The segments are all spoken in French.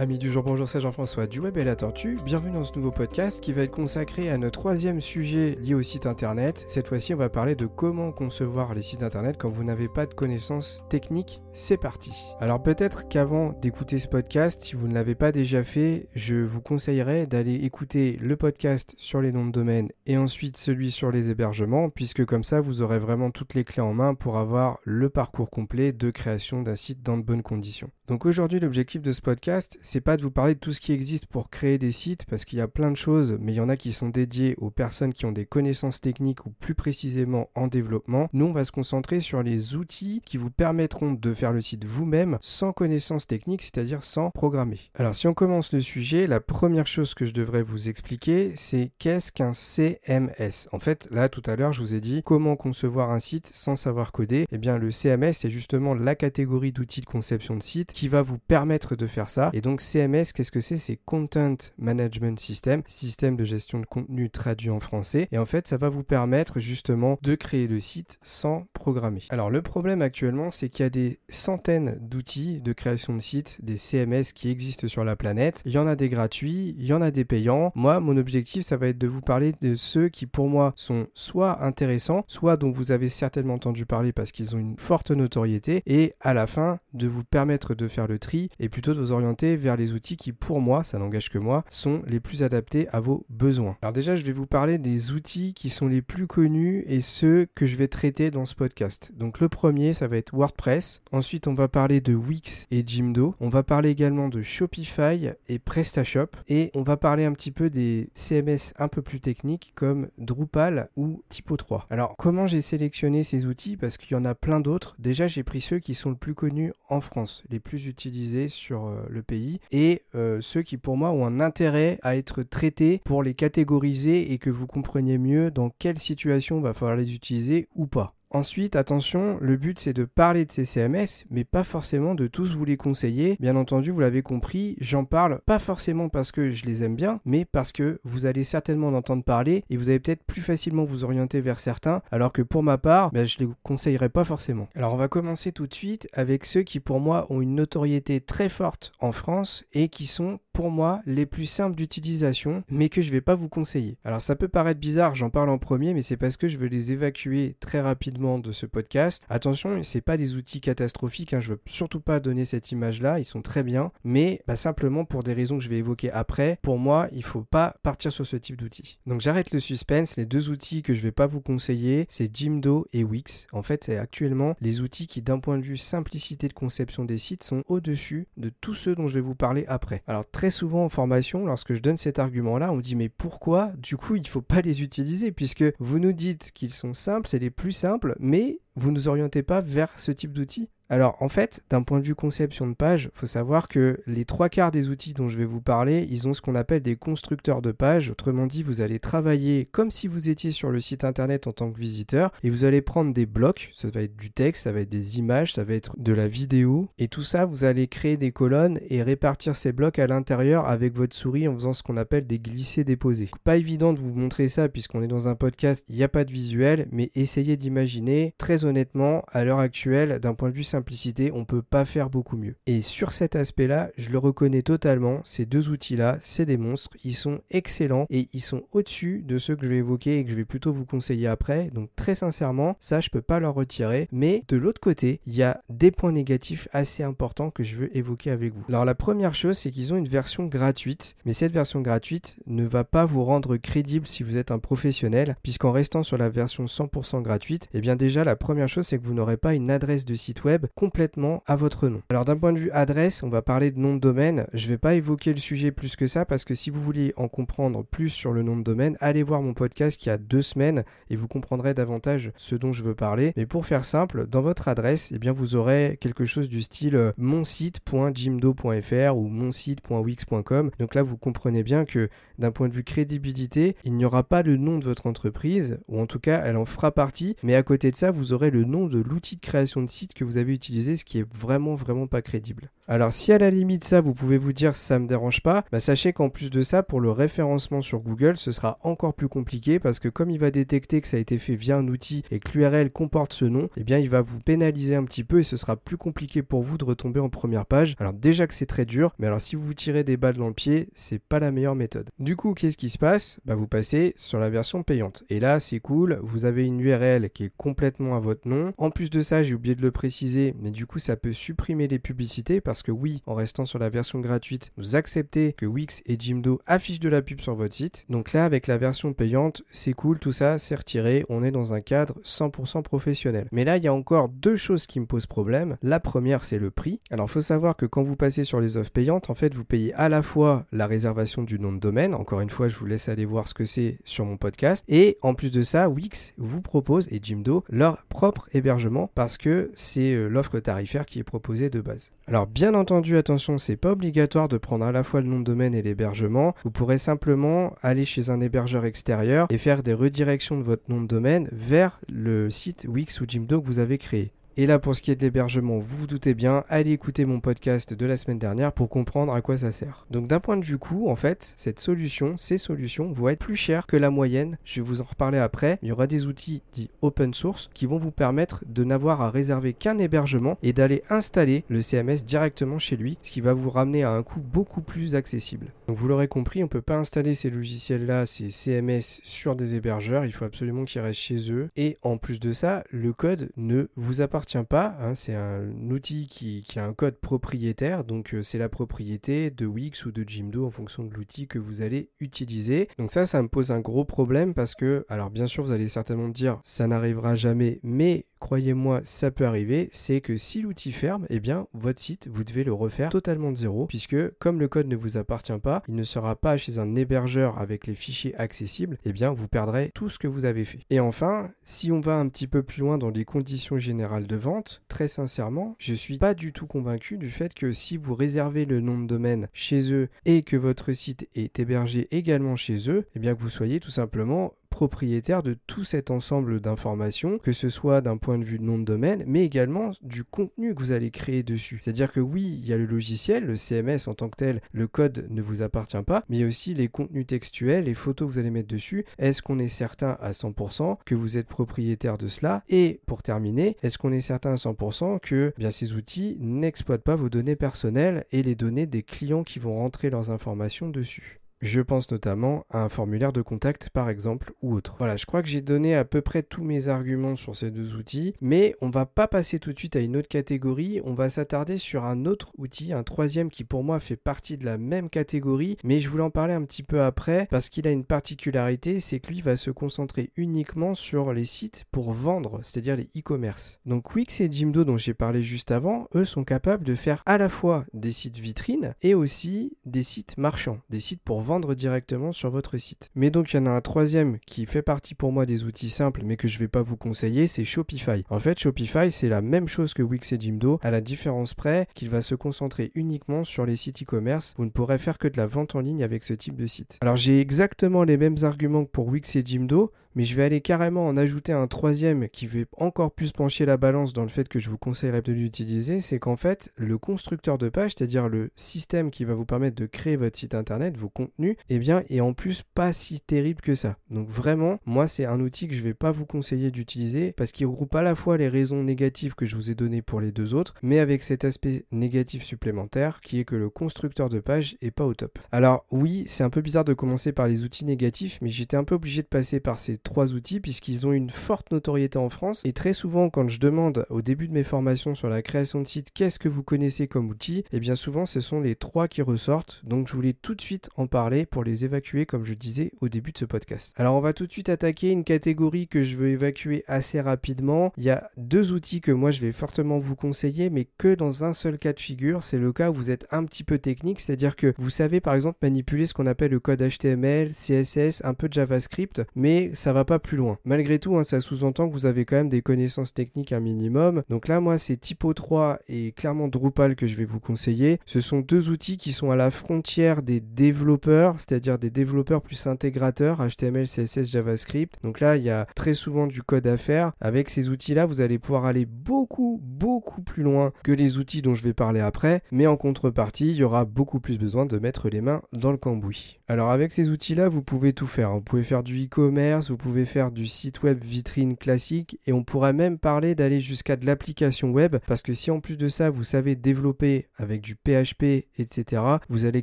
Amis du jour, bonjour, c'est Jean-François du Web et la Tortue. Bienvenue dans ce nouveau podcast qui va être consacré à notre troisième sujet lié au site internet. Cette fois-ci, on va parler de comment concevoir les sites internet quand vous n'avez pas de connaissances techniques. C'est parti. Alors peut-être qu'avant d'écouter ce podcast, si vous ne l'avez pas déjà fait, je vous conseillerais d'aller écouter le podcast sur les noms de domaine et ensuite celui sur les hébergements, puisque comme ça, vous aurez vraiment toutes les clés en main pour avoir le parcours complet de création d'un site dans de bonnes conditions. Donc aujourd'hui, l'objectif de ce podcast, c'est pas de vous parler de tout ce qui existe pour créer des sites, parce qu'il y a plein de choses, mais il y en a qui sont dédiées aux personnes qui ont des connaissances techniques ou plus précisément en développement. Nous, on va se concentrer sur les outils qui vous permettront de faire le site vous-même sans connaissances techniques, c'est-à-dire sans programmer. Alors si on commence le sujet, la première chose que je devrais vous expliquer, c'est qu'est-ce qu'un CMS. En fait, là tout à l'heure, je vous ai dit comment concevoir un site sans savoir coder. Eh bien, le CMS, c'est justement la catégorie d'outils de conception de site qui va vous permettre de faire ça. Et donc CMS, qu'est-ce que c'est? C'est Content Management System, système de gestion de contenu traduit en français. Et en fait, ça va vous permettre justement de créer le site sans programmer. Alors le problème actuellement, c'est qu'il y a des centaines d'outils de création de sites, des CMS qui existent sur la planète. Il y en a des gratuits, il y en a des payants. Moi, mon objectif, ça va être de vous parler de ceux qui pour moi sont soit intéressants, soit dont vous avez certainement entendu parler parce qu'ils ont une forte notoriété, et à la fin, de vous permettre de faire le tri et plutôt de vous orienter vers les outils qui, pour moi, ça n'engage que moi, sont les plus adaptés à vos besoins. Alors déjà, je vais vous parler des outils qui sont les plus connus et ceux que je vais traiter dans ce podcast. Donc le premier, ça va être WordPress. Ensuite, on va parler de Wix et Jimdo. On va parler également de Shopify et PrestaShop. Et on va parler un petit peu des CMS un peu plus techniques comme Drupal ou Typo3. Alors, comment j'ai sélectionné ces outils? Parce qu'il y en a plein d'autres. Déjà, j'ai pris ceux qui sont le plus connus en France, les plus utilisés sur euh, le pays et euh, ceux qui pour moi ont un intérêt à être traités pour les catégoriser et que vous compreniez mieux dans quelle situation va falloir les utiliser ou pas. Ensuite, attention, le but c'est de parler de ces CMS, mais pas forcément de tous vous les conseiller. Bien entendu, vous l'avez compris, j'en parle pas forcément parce que je les aime bien, mais parce que vous allez certainement en entendre parler et vous allez peut-être plus facilement vous orienter vers certains, alors que pour ma part, ben, je les conseillerais pas forcément. Alors on va commencer tout de suite avec ceux qui pour moi ont une notoriété très forte en France et qui sont pour moi les plus simples d'utilisation, mais que je vais pas vous conseiller. Alors ça peut paraître bizarre, j'en parle en premier, mais c'est parce que je veux les évacuer très rapidement de ce podcast. Attention, c'est pas des outils catastrophiques, hein, je veux surtout pas donner cette image-là, ils sont très bien, mais bah, simplement pour des raisons que je vais évoquer après, pour moi, il faut pas partir sur ce type d'outils. Donc j'arrête le suspense, les deux outils que je vais pas vous conseiller, c'est Jimdo et Wix. En fait, c'est actuellement les outils qui, d'un point de vue simplicité de conception des sites, sont au-dessus de tous ceux dont je vais vous parler après. Alors très souvent en formation, lorsque je donne cet argument-là, on dit mais pourquoi? Du coup il faut pas les utiliser puisque vous nous dites qu'ils sont simples, c'est les plus simples mais vous ne nous orientez pas vers ce type d'outils alors en fait, d'un point de vue conception de page, faut savoir que les trois quarts des outils dont je vais vous parler, ils ont ce qu'on appelle des constructeurs de pages. Autrement dit, vous allez travailler comme si vous étiez sur le site internet en tant que visiteur et vous allez prendre des blocs, ça va être du texte, ça va être des images, ça va être de la vidéo et tout ça, vous allez créer des colonnes et répartir ces blocs à l'intérieur avec votre souris en faisant ce qu'on appelle des glissés-déposés. Pas évident de vous montrer ça puisqu'on est dans un podcast, il n'y a pas de visuel, mais essayez d'imaginer très honnêtement à l'heure actuelle d'un point de vue simple simplicité, on peut pas faire beaucoup mieux. Et sur cet aspect-là, je le reconnais totalement, ces deux outils-là, c'est des monstres, ils sont excellents et ils sont au-dessus de ceux que je vais évoquer et que je vais plutôt vous conseiller après. Donc très sincèrement, ça je peux pas leur retirer, mais de l'autre côté, il y a des points négatifs assez importants que je veux évoquer avec vous. Alors la première chose, c'est qu'ils ont une version gratuite, mais cette version gratuite ne va pas vous rendre crédible si vous êtes un professionnel, puisqu'en restant sur la version 100% gratuite, et eh bien déjà la première chose c'est que vous n'aurez pas une adresse de site web complètement à votre nom. Alors d'un point de vue adresse, on va parler de nom de domaine. Je ne vais pas évoquer le sujet plus que ça parce que si vous voulez en comprendre plus sur le nom de domaine, allez voir mon podcast qui a deux semaines et vous comprendrez davantage ce dont je veux parler. Mais pour faire simple, dans votre adresse, eh bien vous aurez quelque chose du style euh, monsite.jimdo.fr ou monsite.wix.com. Donc là, vous comprenez bien que d'un point de vue crédibilité, il n'y aura pas le nom de votre entreprise, ou en tout cas, elle en fera partie, mais à côté de ça, vous aurez le nom de l'outil de création de site que vous avez utilisé ce qui est vraiment vraiment pas crédible. Alors si à la limite ça, vous pouvez vous dire ça me dérange pas, bah, sachez qu'en plus de ça, pour le référencement sur Google, ce sera encore plus compliqué parce que comme il va détecter que ça a été fait via un outil et que l'URL comporte ce nom, eh bien il va vous pénaliser un petit peu et ce sera plus compliqué pour vous de retomber en première page. Alors déjà que c'est très dur, mais alors si vous vous tirez des balles dans le pied, c'est pas la meilleure méthode. Du coup, qu'est-ce qui se passe? Bah vous passez sur la version payante. Et là, c'est cool, vous avez une URL qui est complètement à votre nom. En plus de ça, j'ai oublié de le préciser, mais du coup, ça peut supprimer les publicités parce que oui, en restant sur la version gratuite, vous acceptez que Wix et Jimdo affichent de la pub sur votre site. Donc là, avec la version payante, c'est cool, tout ça, c'est retiré, on est dans un cadre 100% professionnel. Mais là, il y a encore deux choses qui me posent problème. La première, c'est le prix. Alors, faut savoir que quand vous passez sur les offres payantes, en fait, vous payez à la fois la réservation du nom de domaine. Encore une fois, je vous laisse aller voir ce que c'est sur mon podcast. Et en plus de ça, Wix vous propose, et Jimdo, leur propre hébergement parce que c'est euh, l'offre tarifaire qui est proposée de base. Alors, bien entendu, attention, c'est pas obligatoire de prendre à la fois le nom de domaine et l'hébergement. Vous pourrez simplement aller chez un hébergeur extérieur et faire des redirections de votre nom de domaine vers le site Wix ou Jimdo que vous avez créé. Et là, pour ce qui est de l'hébergement, vous vous doutez bien, allez écouter mon podcast de la semaine dernière pour comprendre à quoi ça sert. Donc d'un point de vue coût, en fait, cette solution, ces solutions vont être plus chères que la moyenne. Je vais vous en reparler après. Il y aura des outils dits open source qui vont vous permettre de n'avoir à réserver qu'un hébergement et d'aller installer le CMS directement chez lui, ce qui va vous ramener à un coût beaucoup plus accessible. Donc vous l'aurez compris, on ne peut pas installer ces logiciels-là, ces CMS sur des hébergeurs, il faut absolument qu'ils restent chez eux. Et en plus de ça, le code ne vous appartient pas. Hein, c'est un outil qui, a un code propriétaire, donc euh, c'est la propriété de Wix ou de Jimdo en fonction de l'outil que vous allez utiliser. Donc ça, ça me pose un gros problème parce que, alors bien sûr, vous allez certainement me dire, ça n'arrivera jamais, mais croyez-moi, ça peut arriver, c'est que si l'outil ferme, eh bien, votre site, vous devez le refaire totalement de zéro, puisque comme le code ne vous appartient pas, il ne sera pas chez un hébergeur avec les fichiers accessibles, eh bien, vous perdrez tout ce que vous avez fait. Et enfin, si on va un petit peu plus loin dans les conditions générales de vente, très sincèrement, je suis pas du tout convaincu du fait que si vous réservez le nom de domaine chez eux et que votre site est hébergé également chez eux, eh bien, que vous soyez tout simplement propriétaire de tout cet ensemble d'informations, que ce soit d'un point de vue de nom de domaine, mais également du contenu que vous allez créer dessus. C'est-à-dire que oui, il y a le logiciel, le CMS en tant que tel, le code ne vous appartient pas, mais aussi les contenus textuels, les photos que vous allez mettre dessus. Est-ce qu'on est certain à 100% que vous êtes propriétaire de cela? Et pour terminer, est-ce qu'on est certain à 100% que bien, ces outils n'exploitent pas vos données personnelles et les données des clients qui vont rentrer leurs informations dessus? Je pense notamment à un formulaire de contact par exemple ou autre. Voilà, je crois que j'ai donné à peu près tous mes arguments sur ces deux outils, mais on va pas passer tout de suite à une autre catégorie, on va s'attarder sur un autre outil, un troisième qui pour moi fait partie de la même catégorie, mais je voulais en parler un petit peu après parce qu'il a une particularité, c'est que lui va se concentrer uniquement sur les sites pour vendre, c'est-à-dire les e-commerce. Donc Wix et Jimdo dont j'ai parlé juste avant, eux sont capables de faire à la fois des sites vitrines et aussi des sites marchands, des sites pour vendre directement sur votre site. Mais donc il y en a un troisième qui fait partie pour moi des outils simples mais que je vais pas vous conseiller, c'est Shopify. En fait, Shopify c'est la même chose que Wix et Jimdo, à la différence près qu'il va se concentrer uniquement sur les sites e-commerce. Vous ne pourrez faire que de la vente en ligne avec ce type de site. Alors j'ai exactement les mêmes arguments que pour Wix et Jimdo, mais je vais aller carrément en ajouter un troisième qui va encore plus pencher la balance dans le fait que je vous conseillerais de l'utiliser, c'est qu'en fait, le constructeur de page, c'est-à-dire le système qui va vous permettre de créer votre site internet, vos contenus, eh bien, est en plus pas si terrible que ça. Donc vraiment, moi, c'est un outil que je vais pas vous conseiller d'utiliser parce qu'il regroupe à la fois les raisons négatives que je vous ai données pour les deux autres, mais avec cet aspect négatif supplémentaire qui est que le constructeur de page est pas au top. Alors oui, c'est un peu bizarre de commencer par les outils négatifs, mais j'étais un peu obligé de passer par ces trois outils puisqu'ils ont une forte notoriété en France. Et très souvent, quand je demande au début de mes formations sur la création de sites qu'est-ce que vous connaissez comme outil, et eh bien souvent ce sont les trois qui ressortent. Donc je voulais tout de suite en parler pour les évacuer comme je disais au début de ce podcast. Alors on va tout de suite attaquer une catégorie que je veux évacuer assez rapidement. Il y a deux outils que moi je vais fortement vous conseiller, mais que dans un seul cas de figure. C'est le cas où vous êtes un petit peu technique, c'est-à-dire que vous savez par exemple manipuler ce qu'on appelle le code HTML, CSS, un peu de JavaScript, mais ça ça va pas plus loin. Malgré tout, hein, ça sous-entend que vous avez quand même des connaissances techniques un minimum. Donc là, moi, c'est Typo 3 et clairement Drupal que je vais vous conseiller. Ce sont deux outils qui sont à la frontière des développeurs, c'est-à-dire des développeurs plus intégrateurs, HTML, CSS, JavaScript. Donc là, il y a très souvent du code à faire. Avec ces outils-là, vous allez pouvoir aller beaucoup, beaucoup plus loin que les outils dont je vais parler après. Mais en contrepartie, il y aura beaucoup plus besoin de mettre les mains dans le cambouis. Alors avec ces outils-là, vous pouvez tout faire. Vous pouvez faire du e-commerce, vous pouvez faire du site web vitrine classique et on pourrait même parler d'aller jusqu'à de l'application web parce que si en plus de ça, vous savez développer avec du PHP, etc., vous allez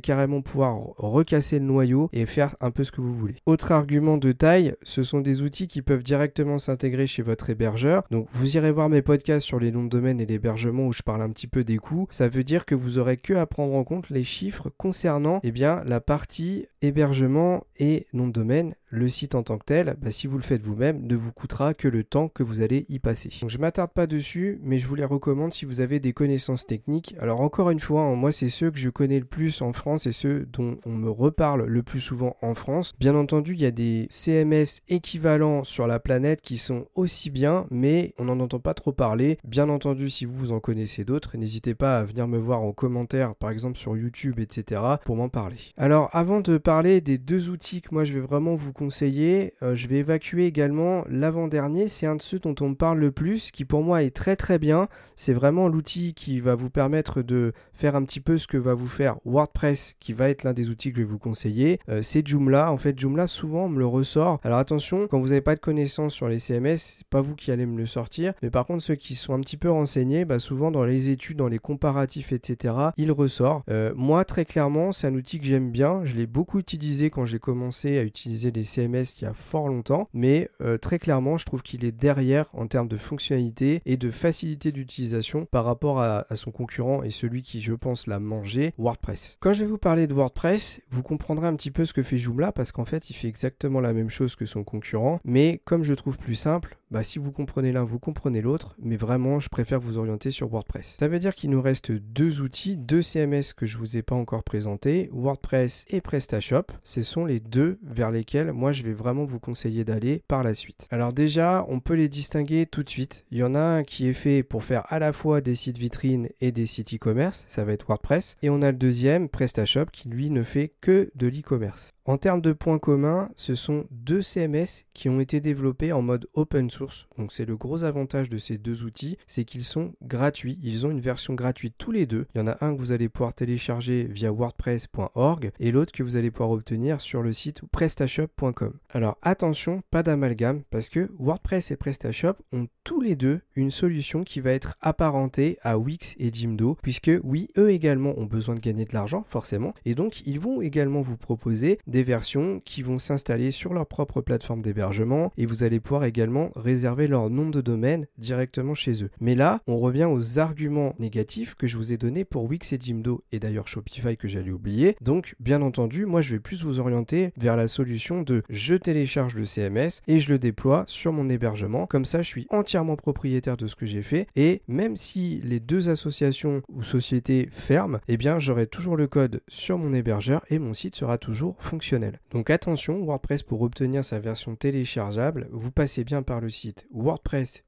carrément pouvoir recasser le noyau et faire un peu ce que vous voulez. Autre argument de taille, ce sont des outils qui peuvent directement s'intégrer chez votre hébergeur. Donc vous irez voir mes podcasts sur les noms de domaine et l'hébergement où je parle un petit peu des coûts. Ça veut dire que vous aurez que à prendre en compte les chiffres concernant eh bien, la partie hébergement et nom de domaine le site en tant que tel, bah, si vous le faites vous-même, ne vous coûtera que le temps que vous allez y passer. Donc je m'attarde pas dessus, mais je vous les recommande si vous avez des connaissances techniques. Alors encore une fois, hein, moi c'est ceux que je connais le plus en France et ceux dont on me reparle le plus souvent en France. Bien entendu, il y a des CMS équivalents sur la planète qui sont aussi bien, mais on n'en entend pas trop parler. Bien entendu, si vous en connaissez d'autres, n'hésitez pas à venir me voir en commentaire, par exemple sur YouTube, etc., pour m'en parler. Alors avant de parler des deux outils que moi je vais vraiment vous conseiller. Euh, je vais évacuer également l'avant-dernier. C'est un de ceux dont on me parle le plus, qui pour moi est très très bien. C'est vraiment l'outil qui va vous permettre de faire un petit peu ce que va vous faire WordPress, qui va être l'un des outils que je vais vous conseiller. Euh, c'est Joomla. En fait, Joomla, souvent, me le ressort. Alors attention, quand vous n'avez pas de connaissances sur les CMS, c'est pas vous qui allez me le sortir. Mais par contre, ceux qui sont un petit peu renseignés, bah, souvent dans les études, dans les comparatifs, etc., il ressort. Euh, moi, très clairement, c'est un outil que j'aime bien. Je l'ai beaucoup utilisé quand j'ai commencé à utiliser les CMS il y a fort longtemps, mais euh, très clairement, je trouve qu'il est derrière en termes de fonctionnalité et de facilité d'utilisation par rapport à, son concurrent et celui qui, je pense, l'a mangé, WordPress. Quand je vais vous parler de WordPress, vous comprendrez un petit peu ce que fait Joomla parce qu'en fait, il fait exactement la même chose que son concurrent, mais comme je trouve plus simple, bah, si vous comprenez l'un, vous comprenez l'autre, mais vraiment, je préfère vous orienter sur WordPress. Ça veut dire qu'il nous reste deux outils, deux CMS que je vous ai pas encore présentés, WordPress et PrestaShop. Ce sont les deux vers lesquels moi je vais vraiment vous conseiller d'aller par la suite. Alors déjà, on peut les distinguer tout de suite. Il y en a un qui est fait pour faire à la fois des sites vitrines et des sites e-commerce, ça va être WordPress, et on a le deuxième, PrestaShop, qui lui ne fait que de l'e-commerce. En termes de points communs, ce sont deux CMS qui ont été développés en mode open source. Donc c'est le gros avantage de ces deux outils, c'est qu'ils sont gratuits. Ils ont une version gratuite tous les deux. Il y en a un que vous allez pouvoir télécharger via wordpress.org et l'autre que vous allez pouvoir obtenir sur le site prestashop.com. Alors attention, pas d'amalgame parce que WordPress et PrestaShop ont tous les deux une solution qui va être apparentée à Wix et Jimdo puisque oui, eux également ont besoin de gagner de l'argent forcément et donc ils vont également vous proposer des versions qui vont s'installer sur leur propre plateforme d'hébergement et vous allez pouvoir également réserver leur nom de domaine directement chez eux. Mais là, on revient aux arguments négatifs que je vous ai donnés pour Wix et Jimdo et d'ailleurs Shopify que j'allais oublier. Donc, bien entendu, moi je vais plus vous orienter vers la solution de je télécharge le CMS et je le déploie sur mon hébergement. Comme ça, je suis entièrement propriétaire de ce que j'ai fait et même si les deux associations ou sociétés ferment, eh bien j'aurai toujours le code sur mon hébergeur et mon site sera toujours fonctionnel. Donc attention, WordPress pour obtenir sa version téléchargeable, vous passez bien par le site WordPress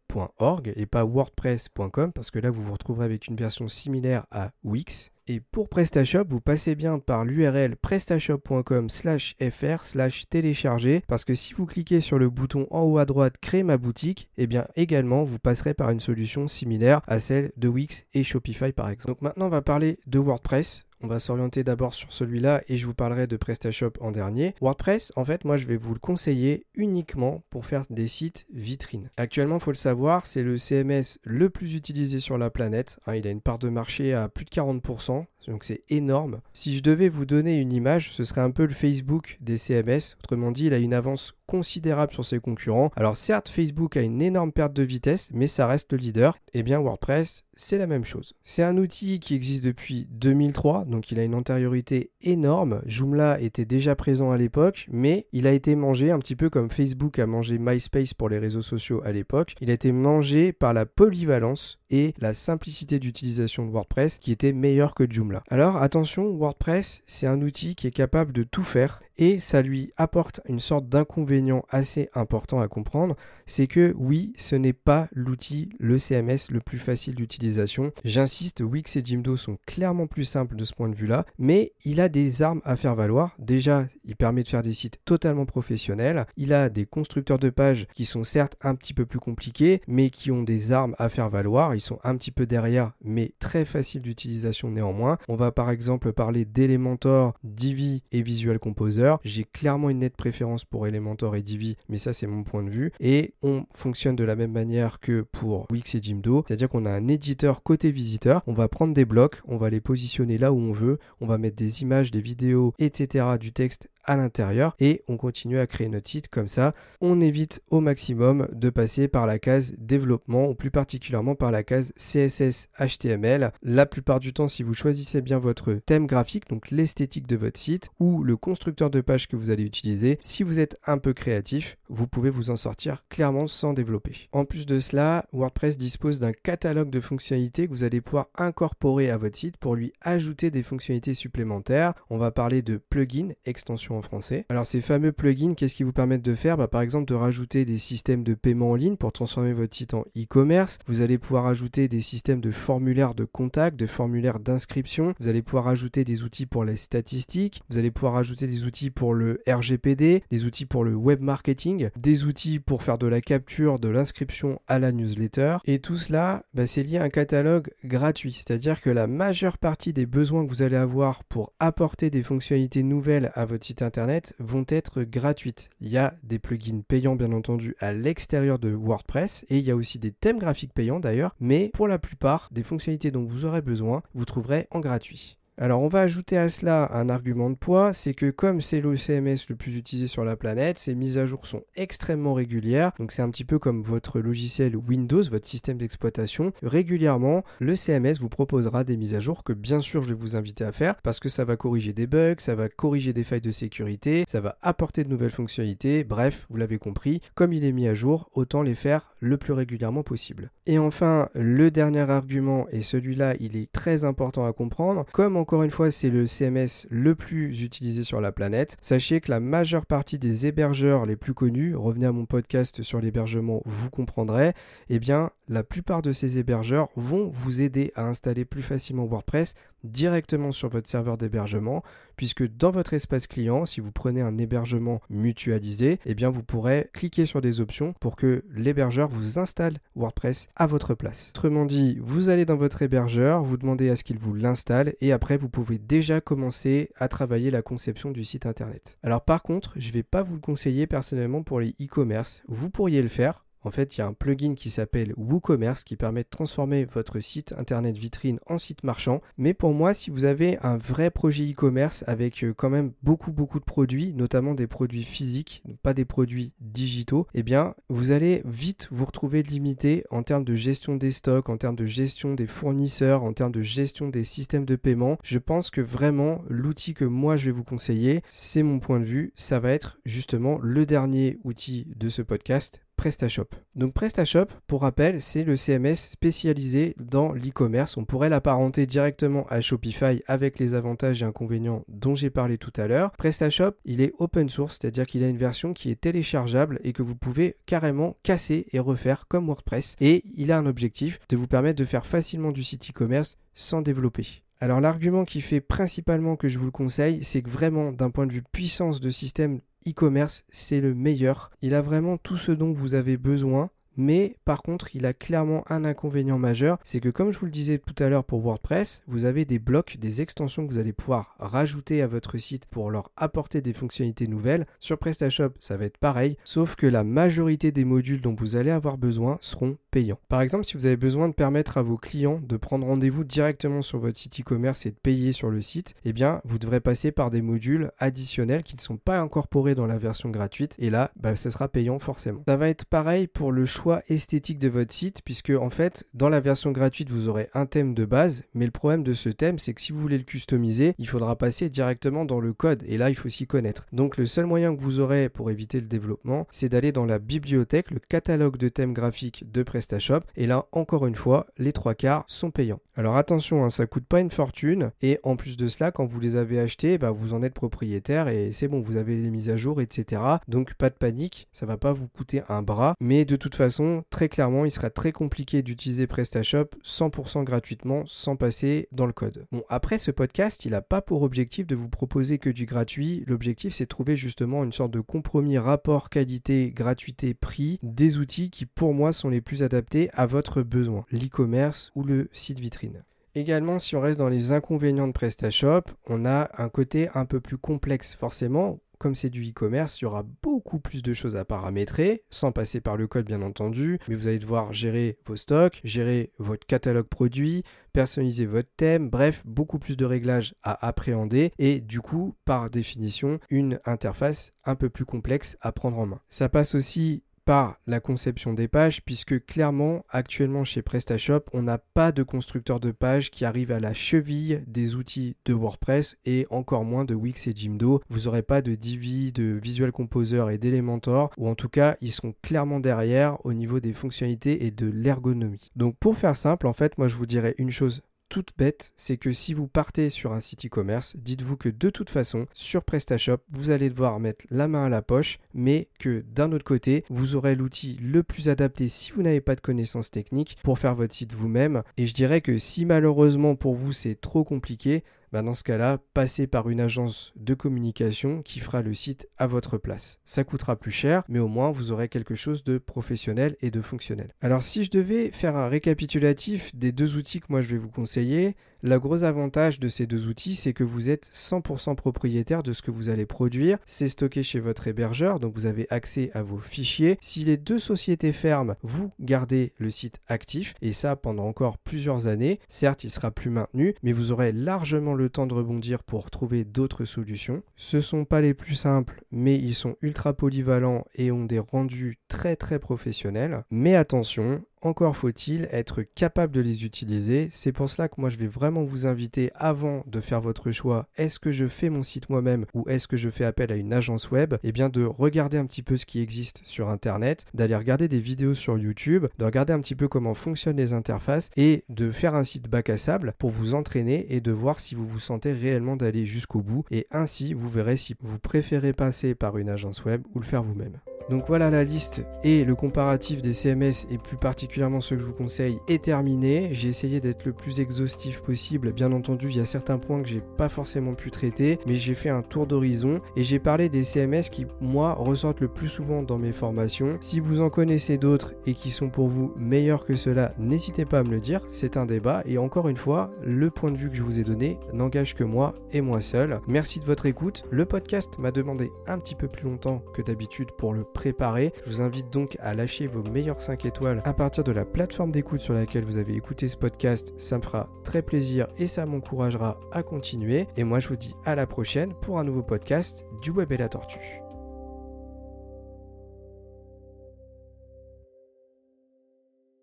et pas wordpress.com parce que là vous vous retrouverez avec une version similaire à Wix. Et pour PrestaShop, vous passez bien par l'URL prestashop.com fr slash télécharger parce que si vous cliquez sur le bouton en haut à droite créer ma boutique, et eh bien également vous passerez par une solution similaire à celle de Wix et Shopify par exemple. Donc maintenant on va parler de WordPress. On va s'orienter d'abord sur celui-là et je vous parlerai de PrestaShop en dernier. WordPress, en fait, moi je vais vous le conseiller uniquement pour faire des sites vitrines. Actuellement, il faut le savoir, c'est le CMS le plus utilisé sur la planète. Hein, il a une part de marché à plus de 40% donc c'est énorme. Si je devais vous donner une image, ce serait un peu le Facebook des CMS. Autrement dit, il a une avance considérable sur ses concurrents. Alors certes, Facebook a une énorme perte de vitesse, mais ça reste le leader. Et eh bien WordPress, c'est la même chose. C'est un outil qui existe depuis 2003, donc il a une antériorité énorme. Joomla était déjà présent à l'époque, mais il a été mangé un petit peu comme Facebook a mangé MySpace pour les réseaux sociaux à l'époque. Il a été mangé par la polyvalence et la simplicité d'utilisation de WordPress qui était meilleure que Joomla. Alors attention, WordPress, c'est un outil qui est capable de tout faire et ça lui apporte une sorte d'inconvénient assez important à comprendre, c'est que oui, ce n'est pas l'outil, le CMS le plus facile d'utilisation. J'insiste, Wix et Jimdo sont clairement plus simples de ce point de vue-là, mais il a des armes à faire valoir. Déjà, il permet de faire des sites totalement professionnels. Il a des constructeurs de pages qui sont certes un petit peu plus compliqués, mais qui ont des armes à faire valoir. Ils sont un petit peu derrière, mais très faciles d'utilisation néanmoins. On va par exemple parler d'Elementor, Divi et Visual Composer. J'ai clairement une nette préférence pour Elementor et Divi, mais ça c'est mon point de vue. Et on fonctionne de la même manière que pour Wix et Jimdo, c'est-à-dire qu'on a un éditeur côté visiteur. On va prendre des blocs, on va les positionner là où on veut, on va mettre des images, des vidéos, etc., du texte à l'intérieur et on continue à créer notre site comme ça. On évite au maximum de passer par la case développement ou plus particulièrement par la case CSS HTML. La plupart du temps, si vous choisissez bien votre thème graphique, donc l'esthétique de votre site ou le constructeur de page que vous allez utiliser, si vous êtes un peu créatif, vous pouvez vous en sortir clairement sans développer. En plus de cela, WordPress dispose d'un catalogue de fonctionnalités que vous allez pouvoir incorporer à votre site pour lui ajouter des fonctionnalités supplémentaires. On va parler de plugins, extensions en français. Alors ces fameux plugins, qu'est-ce qu'ils vous permettent de faire? Bah, Par exemple de rajouter des systèmes de paiement en ligne pour transformer votre site en e-commerce. Vous allez pouvoir ajouter des systèmes de formulaires de contact, de formulaires d'inscription. Vous allez pouvoir ajouter des outils pour les statistiques. Vous allez pouvoir ajouter des outils pour le RGPD, des outils pour le web marketing, des outils pour faire de la capture de l'inscription à la newsletter. Et tout cela, bah, c'est lié à un catalogue gratuit. C'est-à-dire que la majeure partie des besoins que vous allez avoir pour apporter des fonctionnalités nouvelles à votre site internet vont être gratuites. Il y a des plugins payants bien entendu à l'extérieur de WordPress et il y a aussi des thèmes graphiques payants d'ailleurs, mais pour la plupart des fonctionnalités dont vous aurez besoin, vous trouverez en gratuit. Alors on va ajouter à cela un argument de poids, c'est que comme c'est le CMS le plus utilisé sur la planète, ces mises à jour sont extrêmement régulières. Donc c'est un petit peu comme votre logiciel Windows, votre système d'exploitation. Régulièrement, le CMS vous proposera des mises à jour que bien sûr je vais vous inviter à faire parce que ça va corriger des bugs, ça va corriger des failles de sécurité, ça va apporter de nouvelles fonctionnalités. Bref, vous l'avez compris, comme il est mis à jour, autant les faire le plus régulièrement possible. Et enfin, le dernier argument, et celui-là il est très important à comprendre, comme encore une fois, c'est le CMS le plus utilisé sur la planète. Sachez que la majeure partie des hébergeurs les plus connus, revenez à mon podcast sur l'hébergement, vous comprendrez, eh bien, la plupart de ces hébergeurs vont vous aider à installer plus facilement WordPress directement sur votre serveur d'hébergement, puisque dans votre espace client, si vous prenez un hébergement mutualisé, eh bien vous pourrez cliquer sur des options pour que l'hébergeur vous installe WordPress à votre place. Autrement dit, vous allez dans votre hébergeur, vous demandez à ce qu'il vous l'installe et après vous pouvez déjà commencer à travailler la conception du site internet. Alors par contre, je ne vais pas vous le conseiller personnellement pour les e-commerce. Vous pourriez le faire en fait, il y a un plugin qui s'appelle WooCommerce qui permet de transformer votre site internet vitrine en site marchand. Mais pour moi, si vous avez un vrai projet e-commerce avec euh, quand même beaucoup beaucoup de produits, notamment des produits physiques, pas des produits digitaux, eh bien, vous allez vite vous retrouver limité en termes de gestion des stocks, en termes de gestion des fournisseurs, en termes de gestion des systèmes de paiement. Je pense que vraiment l'outil que moi je vais vous conseiller, c'est mon point de vue, ça va être justement le dernier outil de ce podcast PrestaShop. Donc PrestaShop, pour rappel, c'est le CMS spécialisé dans l'e-commerce. On pourrait l'apparenter directement à Shopify avec les avantages et inconvénients dont j'ai parlé tout à l'heure. PrestaShop, il est open source, c'est-à-dire qu'il a une version qui est téléchargeable et que vous pouvez carrément casser et refaire comme WordPress. Et il a un objectif de vous permettre de faire facilement du site e-commerce sans développer. Alors l'argument qui fait principalement que je vous le conseille, c'est que vraiment d'un point de vue puissance de système e-commerce, c'est le meilleur. Il a vraiment tout ce dont vous avez besoin mais par contre, il a clairement un inconvénient majeur, c'est que comme je vous le disais tout à l'heure pour WordPress, vous avez des blocs, des extensions que vous allez pouvoir rajouter à votre site pour leur apporter des fonctionnalités nouvelles. Sur PrestaShop, ça va être pareil, sauf que la majorité des modules dont vous allez avoir besoin seront payants. Par exemple, si vous avez besoin de permettre à vos clients de prendre rendez-vous directement sur votre site e-commerce et de payer sur le site, eh bien, vous devrez passer par des modules additionnels qui ne sont pas incorporés dans la version gratuite et là, bah, ce sera payant forcément. Ça va être pareil pour le choix esthétique de votre site, puisque en fait, dans la version gratuite, vous aurez un thème de base, mais le problème de ce thème, c'est que si vous voulez le customiser, il faudra passer directement dans le code, et là, il faut s'y connaître. Donc le seul moyen que vous aurez pour éviter le développement, c'est d'aller dans la bibliothèque, le catalogue de thèmes graphiques de PrestaShop, et là, encore une fois, les trois quarts sont payants. Alors attention, hein, ça coûte pas une fortune, et en plus de cela, quand vous les avez achetés, bah, vous en êtes propriétaire, et c'est bon, vous avez les mises à jour, etc. Donc pas de panique, ça va pas vous coûter un bras, mais de toute façon, très clairement, il sera très compliqué d'utiliser PrestaShop 100% gratuitement sans passer dans le code. Bon, après ce podcast, il n'a pas pour objectif de vous proposer que du gratuit. L'objectif, c'est de trouver justement une sorte de compromis rapport qualité, gratuité, prix des outils qui pour moi sont les plus adaptés à votre besoin, l'e-commerce ou le site vitrine. Également, si on reste dans les inconvénients de PrestaShop, on a un côté un peu plus complexe forcément comme c'est du e-commerce, il y aura beaucoup plus de choses à paramétrer, sans passer par le code bien entendu, mais vous allez devoir gérer vos stocks, gérer votre catalogue produit, personnaliser votre thème, bref, beaucoup plus de réglages à appréhender et du coup, par définition, une interface un peu plus complexe à prendre en main. Ça passe aussi par la conception des pages, puisque clairement, actuellement chez PrestaShop, on n'a pas de constructeur de pages qui arrive à la cheville des outils de WordPress et encore moins de Wix et Jimdo. Vous n'aurez pas de Divi, de Visual Composer et d'Elementor, ou en tout cas, ils sont clairement derrière au niveau des fonctionnalités et de l'ergonomie. Donc pour faire simple, en fait, moi je vous dirais une chose toute bête, c'est que si vous partez sur un site e-commerce, dites-vous que de toute façon, sur PrestaShop, vous allez devoir mettre la main à la poche, mais que d'un autre côté, vous aurez l'outil le plus adapté si vous n'avez pas de connaissances techniques pour faire votre site vous-même. Et je dirais que si malheureusement pour vous c'est trop compliqué, bah, dans ce cas-là, passez par une agence de communication qui fera le site à votre place. Ça coûtera plus cher, mais au moins vous aurez quelque chose de professionnel et de fonctionnel. Alors si je devais faire un récapitulatif des deux outils que moi je vais vous conseiller, le gros avantage de ces deux outils, c'est que vous êtes 100% propriétaire de ce que vous allez produire. C'est stocké chez votre hébergeur, donc vous avez accès à vos fichiers. Si les deux sociétés ferment, vous gardez le site actif, et ça pendant encore plusieurs années. Certes, il sera plus maintenu, mais vous aurez largement le temps de rebondir pour trouver d'autres solutions. Ce ne sont pas les plus simples, mais ils sont ultra polyvalents et ont des rendus très très professionnels. Mais attention, encore faut-il être capable de les utiliser. C'est pour cela que moi je vais vraiment vous inviter avant de faire votre choix, est-ce que je fais mon site moi-même ou est-ce que je fais appel à une agence web Et eh bien de regarder un petit peu ce qui existe sur internet, d'aller regarder des vidéos sur YouTube, de regarder un petit peu comment fonctionnent les interfaces et de faire un site bac à sable pour vous entraîner et de voir si vous vous sentez réellement d'aller jusqu'au bout et ainsi vous verrez si vous préférez passer par une agence web ou le faire vous-même. Donc voilà la liste et le comparatif des CMS et plus particulièrement ceux que je vous conseille est terminé. J'ai essayé d'être le plus exhaustif possible. Bien entendu, il y a certains points que j'ai pas forcément pu traiter, mais j'ai fait un tour d'horizon et j'ai parlé des CMS qui moi ressortent le plus souvent dans mes formations. Si vous en connaissez d'autres et qui sont pour vous meilleurs que cela, n'hésitez pas à me le dire, c'est un débat et encore une fois, le point de vue que je vous ai donné n'engage que moi et moi seul. Merci de votre écoute. Le podcast m'a demandé un petit peu plus longtemps que d'habitude pour le préparé. Je vous invite donc à lâcher vos meilleurs 5 étoiles à de la plateforme d'écoute sur laquelle vous avez écouté ce podcast. Ça me fera très plaisir et ça m'encouragera à continuer. Et moi, je vous dis à la prochaine pour un nouveau podcast du Web et la Tortue.